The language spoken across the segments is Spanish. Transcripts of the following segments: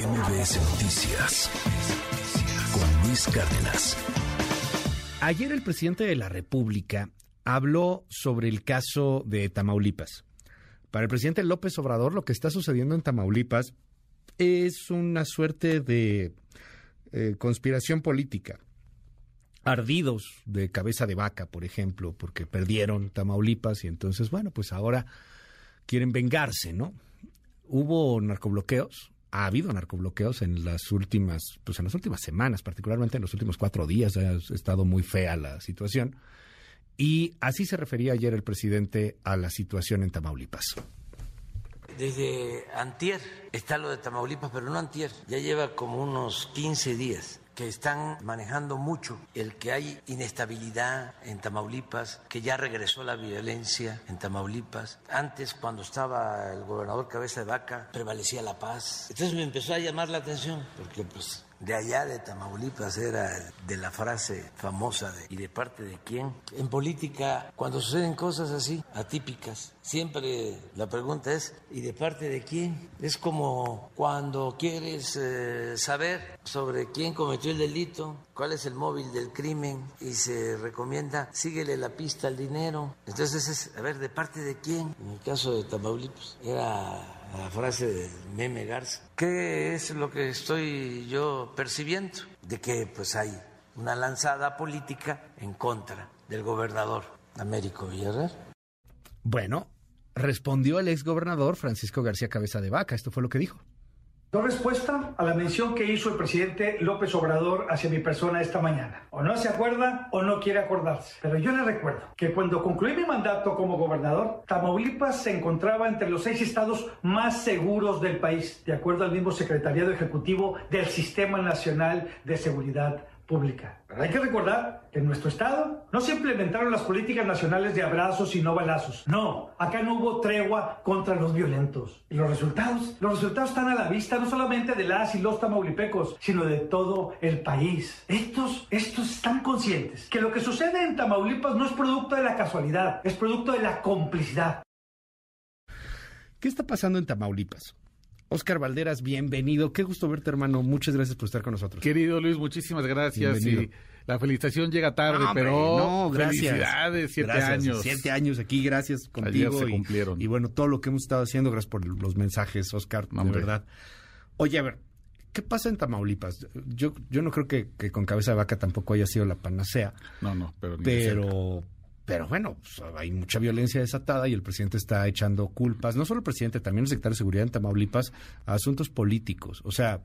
MBS Noticias con Luis Cárdenas. Ayer el presidente de la República habló sobre el caso de Tamaulipas. Para el presidente López Obrador, lo que está sucediendo en Tamaulipas es una suerte de eh, conspiración política. Ardidos de cabeza de vaca, por ejemplo, porque perdieron Tamaulipas y entonces, bueno, pues ahora quieren vengarse, ¿no? Hubo narcobloqueos, ha habido narcobloqueos en las últimas, pues en las últimas semanas, particularmente en los últimos cuatro días, ha estado muy fea la situación. Y así se refería ayer el presidente a la situación en Tamaulipas. Desde antier está lo de Tamaulipas, pero no antier, ya lleva como unos 15 días que están manejando mucho el que hay inestabilidad en Tamaulipas, que ya regresó la violencia en Tamaulipas. Antes, cuando estaba el gobernador Cabeza de Vaca, prevalecía la paz. Entonces me empezó a llamar la atención, porque pues de allá de Tamaulipas era de la frase famosa de ¿y de parte de quién? En política, cuando suceden cosas así, atípicas, siempre la pregunta es ¿y de parte de quién? Es como cuando quieres eh, saber sobre quién cometió el delito, cuál es el móvil del crimen y se recomienda síguele la pista al dinero. Entonces es, a ver, ¿de parte de quién? En el caso de Tamaulipas era la frase de Meme Garza. ¿Qué es lo que estoy yo percibiendo? De que pues hay una lanzada política en contra del gobernador Américo Villarreal. Bueno, respondió el exgobernador Francisco García Cabeza de Vaca. Esto fue lo que dijo. No respuesta a la mención que hizo el presidente López Obrador hacia mi persona esta mañana. O no se acuerda o no quiere acordarse. Pero yo le recuerdo que cuando concluí mi mandato como gobernador, Tamaulipas se encontraba entre los seis estados más seguros del país, de acuerdo al mismo secretariado ejecutivo del Sistema Nacional de Seguridad Pero hay que recordar que en nuestro estado no se implementaron las políticas nacionales de abrazos y no balazos. No, acá no hubo tregua contra los violentos. Y los resultados, los resultados están a la vista no solamente de las y los tamaulipecos, sino de todo el país. Estos, estos están conscientes que lo que sucede en Tamaulipas no es producto de la casualidad, es producto de la complicidad. ¿Qué está pasando en Tamaulipas? Oscar Valderas, bienvenido. Qué gusto verte, hermano. Muchas gracias por estar con nosotros. Querido Luis, muchísimas gracias. Y la felicitación llega tarde, pero no, gracias. felicidades, siete años. Siete años aquí, gracias contigo. se cumplieron. Y, bueno, todo lo que hemos estado haciendo, gracias por los mensajes, Oscar, de verdad. Oye, a ver, ¿qué pasa en Tamaulipas? Yo, yo no creo que, con cabeza de vaca tampoco haya sido la panacea. No, no, pero... pero pero bueno, pues, hay mucha violencia desatada y el presidente está echando culpas, no solo el presidente, también el secretario de Seguridad en Tamaulipas, a asuntos políticos. O sea,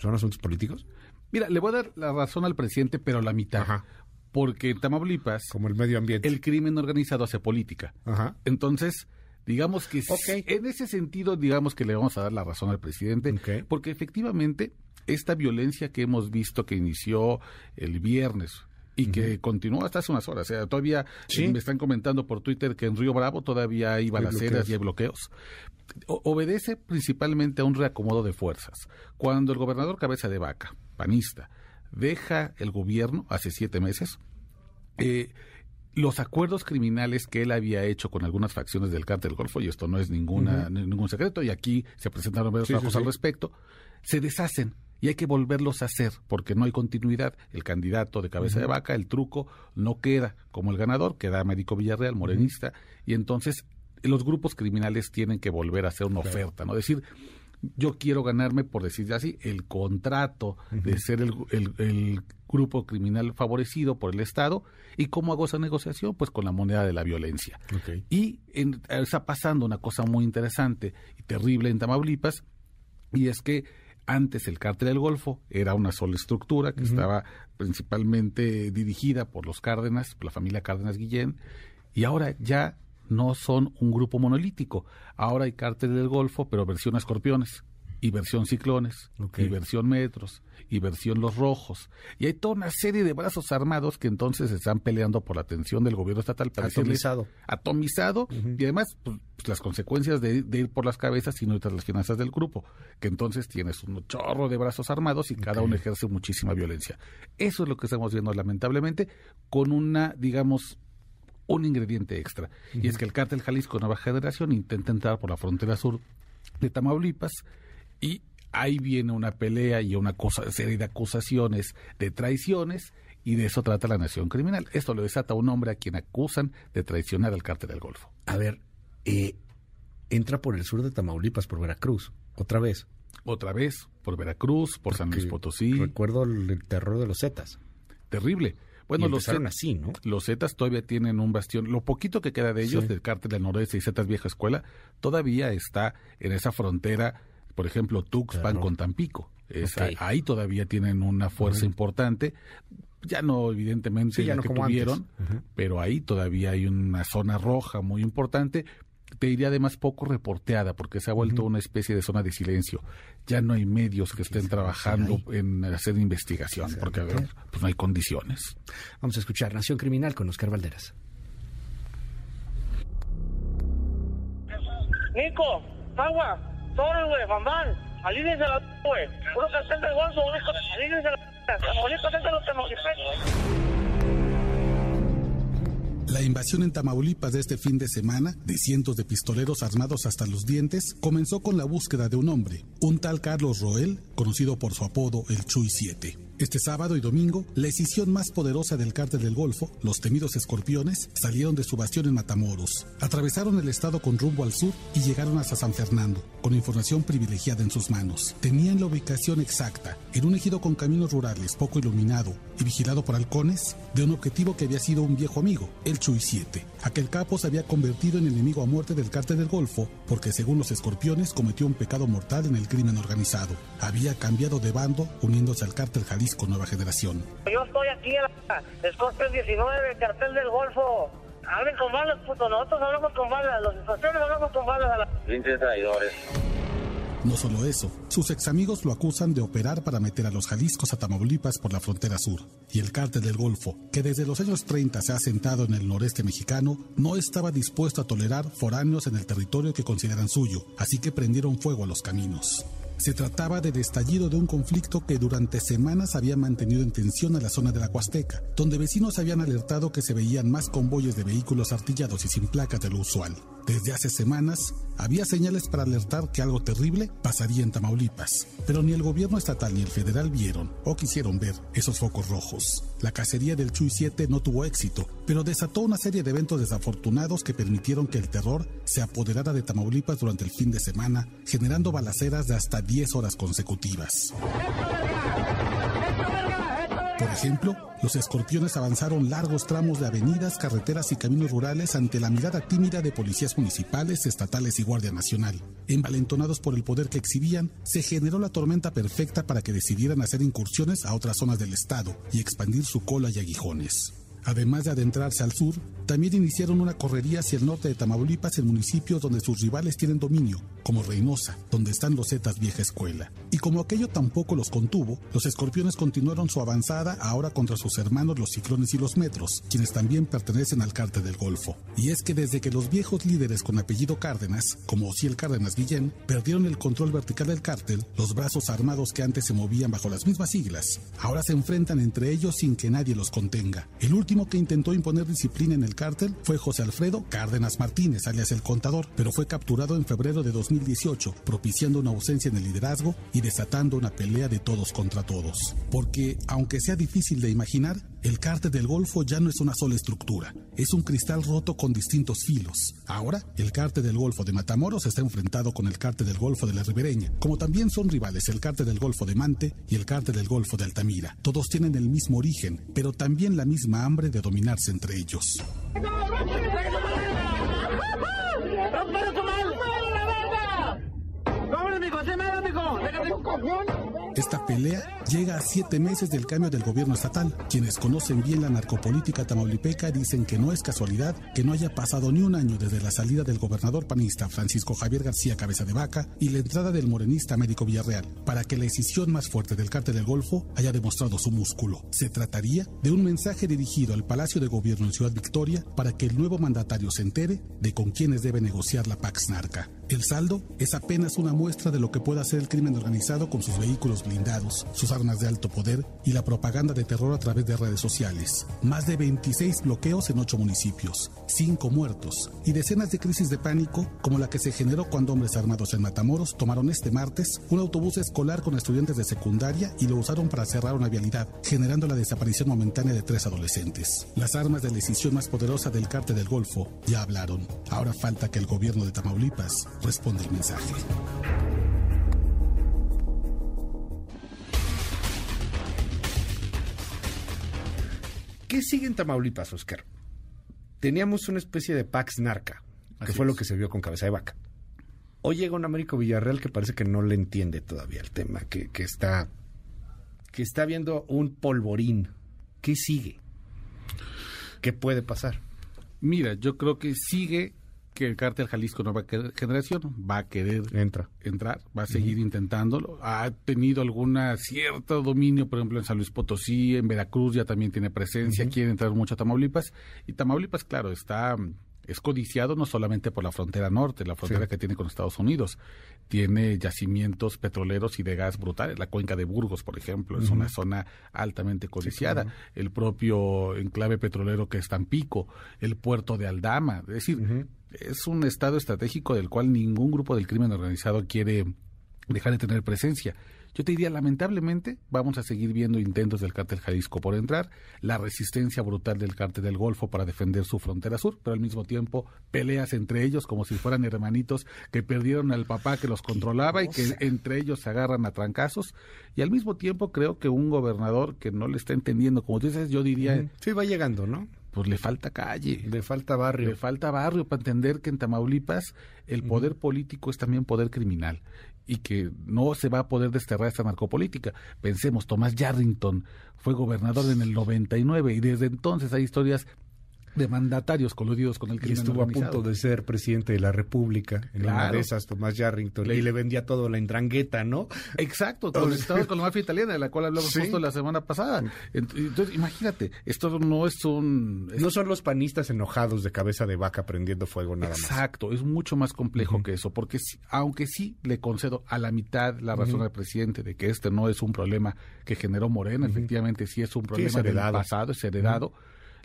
¿son asuntos políticos? Mira, le voy a dar la razón al presidente, pero la mitad. Porque en Tamaulipas... Como el medio ambiente. El crimen organizado hace política. Ajá. Entonces, digamos que en ese sentido, digamos que le vamos a dar la razón al presidente, porque efectivamente esta violencia que hemos visto que inició el viernes y que continuó hasta hace unas horas. O sea, todavía eh, me están comentando por Twitter que en Río Bravo todavía hay balaceras y hay bloqueos. obedece principalmente a un reacomodo de fuerzas. Cuando el gobernador Cabeza de Vaca, panista, deja el gobierno hace siete meses, eh, los acuerdos criminales que él había hecho con algunas facciones del cártel Golfo, y esto no es ninguna, ningún secreto, y aquí se presentaron varios trabajos al respecto, se deshacen y hay que volverlos a hacer porque no hay continuidad. El candidato de cabeza de vaca, el truco, no queda como el ganador, queda Américo Villarreal, morenista, y entonces los grupos criminales tienen que volver a hacer una oferta, ¿no? decir, yo quiero ganarme, por decir así, el contrato de ser el, grupo criminal favorecido por el Estado. ¿Y cómo hago esa negociación? Pues con la moneda de la violencia. Y está pasando una cosa muy interesante y terrible en Tamaulipas, y es que antes el cártel del Golfo era una sola estructura que estaba principalmente dirigida por los Cárdenas, por la familia Cárdenas Guillén, y ahora ya no son un grupo monolítico. Ahora hay cártel del Golfo, pero versión escorpiones y versión Ciclones, y versión Metros, y versión Los Rojos. Y hay toda una serie de brazos armados que entonces están peleando por la atención del gobierno estatal. Para atomizado. Atomizado, y además pues, pues, las consecuencias de, ir por las cabezas y no las finanzas del grupo, que entonces tienes un chorro de brazos armados y cada uno ejerce muchísima violencia. Eso es lo que estamos viendo lamentablemente, con una, digamos, un ingrediente extra. Y es que el cártel Jalisco Nueva Generación intenta entrar por la frontera sur de Tamaulipas, y ahí viene una pelea y una cosa, serie de acusaciones de traiciones y de eso trata la nación criminal. Esto lo desata un hombre a quien acusan de traicionar al cártel del Golfo. A ver, eh, entra por el sur de Tamaulipas, por Veracruz, otra vez. Otra vez, por Veracruz, por San Luis Potosí. Recuerdo el, terror de los Zetas. Terrible. Bueno, los así, ¿no? Los Zetas todavía tienen un bastión. Lo poquito que queda de ellos, del cártel del noroeste y Zetas Vieja Escuela, todavía está en esa frontera, por ejemplo, Tuxpan con Tampico. Ahí todavía tienen una fuerza importante. Ya no, evidentemente, ya no que tuvieron, pero ahí todavía hay una zona roja muy importante te diría además poco reporteada porque se ha vuelto una especie de zona de silencio. Ya no hay medios que estén trabajando en hacer investigación porque pues no hay condiciones. Vamos a escuchar Nación Criminal con Oscar Valderas. Nico, agua, güey, la güey, los la invasión en Tamaulipas de este fin de semana, de cientos de pistoleros armados hasta los dientes, comenzó con la búsqueda de un hombre, un tal Carlos Roel, conocido por su apodo el Chuy 7. Este sábado y domingo, la escisión más poderosa del cártel del Golfo, los temidos escorpiones, salieron de su bastión en Matamoros, atravesaron el estado con rumbo al sur y llegaron hasta San Fernando, con información privilegiada en sus manos. Tenían la ubicación exacta, en un ejido con caminos rurales poco iluminado y vigilado por halcones, de un objetivo que había sido un viejo amigo, el Chuy 7. Aquel capo se había convertido en enemigo a muerte del cártel del Golfo porque, según los escorpiones, cometió un pecado mortal en el crimen organizado. Había cambiado de bando uniéndose al cártel Jalisco con Nueva Generación. Yo estoy aquí en la Scorpion 19, cartel del Golfo. Hablen con balas, puto. Nosotros hablamos con balas. Los escorpiones hablamos con balas a la... traidores. No solo eso, sus ex amigos lo acusan de operar para meter a los Jaliscos a Tamaulipas por la frontera sur. Y el cártel del Golfo, que desde los años 30 se ha asentado en el noreste mexicano, no estaba dispuesto a tolerar foráneos en el territorio que consideran suyo, así que prendieron fuego a los caminos. Se trataba de destallido de un conflicto que durante semanas había mantenido en tensión a la zona de la Huasteca, donde vecinos habían alertado que se veían más convoyes de vehículos artillados y sin placas de lo usual. Desde hace semanas había señales para alertar que algo terrible pasaría en Tamaulipas, pero ni el gobierno estatal ni el federal vieron o quisieron ver esos focos rojos. La cacería del Chuy 7 no tuvo éxito, pero desató una serie de eventos desafortunados que permitieron que el terror se apoderara de Tamaulipas durante el fin de semana, generando balaceras de hasta 10 horas consecutivas. Por ejemplo, los escorpiones avanzaron largos tramos de avenidas, carreteras y caminos rurales ante la mirada tímida de policías municipales, estatales y Guardia Nacional. Envalentonados por el poder que exhibían, se generó la tormenta perfecta para que decidieran hacer incursiones a otras zonas del estado y expandir su cola y aguijones. Además de adentrarse al sur, también iniciaron una correría hacia el norte de Tamaulipas en municipios donde sus rivales tienen dominio, como Reynosa, donde están los Zetas Vieja Escuela. Y como aquello tampoco los contuvo, los escorpiones continuaron su avanzada ahora contra sus hermanos los ciclones y los metros, quienes también pertenecen al cártel del Golfo. Y es que desde que los viejos líderes con apellido Cárdenas, como Ociel Cárdenas Guillén, perdieron el control vertical del cártel, los brazos armados que antes se movían bajo las mismas siglas, ahora se enfrentan entre ellos sin que nadie los contenga. El último que intentó imponer disciplina en el cártel fue José Alfredo Cárdenas Martínez, alias el contador, pero fue capturado en febrero de 2000 2018, propiciando una ausencia en el liderazgo y desatando una pelea de todos contra todos. Porque, aunque sea difícil de imaginar, el cártel del Golfo ya no es una sola estructura, es un cristal roto con distintos filos. Ahora, el cártel del Golfo de Matamoros está enfrentado con el cártel del Golfo de la Ribereña, como también son rivales el cártel del Golfo de Mante y el cártel del Golfo de Altamira. Todos tienen el mismo origen, pero también la misma hambre de dominarse entre ellos. Esta pelea llega a siete meses del cambio del gobierno estatal. Quienes conocen bien la narcopolítica tamaulipeca dicen que no es casualidad que no haya pasado ni un año desde la salida del gobernador panista Francisco Javier García Cabeza de Vaca y la entrada del morenista Américo Villarreal, para que la decisión más fuerte del cártel del Golfo haya demostrado su músculo. Se trataría de un mensaje dirigido al Palacio de Gobierno en Ciudad Victoria para que el nuevo mandatario se entere de con quienes debe negociar la Pax Narca. El saldo es apenas una muestra de lo que puede hacer el crimen organizado con sus vehículos blindados, sus armas de alto poder y la propaganda de terror a través de redes sociales. Más de 26 bloqueos en 8 municipios, 5 muertos y decenas de crisis de pánico como la que se generó cuando hombres armados en Matamoros tomaron este martes un autobús escolar con estudiantes de secundaria y lo usaron para cerrar una vialidad, generando la desaparición momentánea de tres adolescentes. Las armas de decisión más poderosa del cártel del Golfo ya hablaron. Ahora falta que el gobierno de Tamaulipas responde el mensaje. ¿Qué sigue en Tamaulipas, Oscar? Teníamos una especie de Pax Narca, que fue lo que se vio con Cabeza de Vaca. Hoy llega un Américo Villarreal que parece que no le entiende todavía el tema, que, que está que está viendo un polvorín. ¿Qué sigue? ¿Qué puede pasar? Mira, yo creo que sigue que el cártel Jalisco Nueva Generación va a querer Entra. entrar, va a seguir intentándolo. Ha tenido alguna cierto dominio, por ejemplo, en San Luis Potosí, en Veracruz ya también tiene presencia, quiere entrar mucho a Tamaulipas. Y Tamaulipas, claro, está es codiciado no solamente por la frontera norte, la frontera que tiene con Estados Unidos. Tiene yacimientos petroleros y de gas brutales. La cuenca de Burgos, por ejemplo, es una zona altamente codiciada. El propio enclave petrolero que es Tampico, el puerto de Aldama. Es decir, es un estado estratégico del cual ningún grupo del crimen organizado quiere dejar de tener presencia. Yo te diría, lamentablemente, vamos a seguir viendo intentos del cártel Jalisco por entrar, la resistencia brutal del cártel del Golfo para defender su frontera sur, pero al mismo tiempo peleas entre ellos como si fueran hermanitos que perdieron al papá que los controlaba y que entre ellos se agarran a trancazos. Y al mismo tiempo creo que un gobernador que no le está entendiendo, como tú dices, yo diría... Sí, va llegando, ¿no? pues le falta calle. Le falta barrio. Le falta barrio para entender que en Tamaulipas el poder político es también poder criminal y que no se va a poder desterrar esta narcopolítica. Pensemos, Tomás Yarrington fue gobernador en el 99 y desde entonces hay historias de mandatarios coludidos con el crimen y estuvo a punto de ser presidente de la República en una de esas Tomás Yarrington y le vendía todo la indrangueta, ¿no? Exacto, con, con la mafia italiana de la cual hablamos justo la semana pasada. Entonces, imagínate, esto no es un no son los panistas enojados de cabeza de vaca prendiendo fuego nada más. Exacto, es mucho más complejo que eso, porque aunque sí le concedo a la mitad la razón al presidente de que este no es un problema que generó Morena, efectivamente sí es un problema del pasado, es heredado.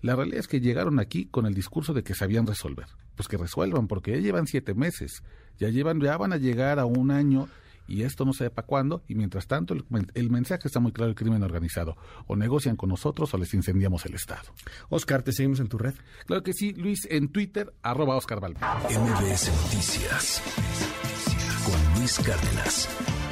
La realidad es que llegaron aquí con el discurso de que sabían resolver. Pues que resuelvan, porque ya llevan siete meses, ya llevan, ya van a llegar a un año y esto no se para cuándo. Y mientras tanto, el, mensaje está muy claro: el crimen organizado. O negocian con nosotros o les incendiamos el Estado. Oscar, ¿te seguimos en tu red? Claro que sí, Luis, en Twitter, arroba Oscar MBS Noticias con Luis Cárdenas.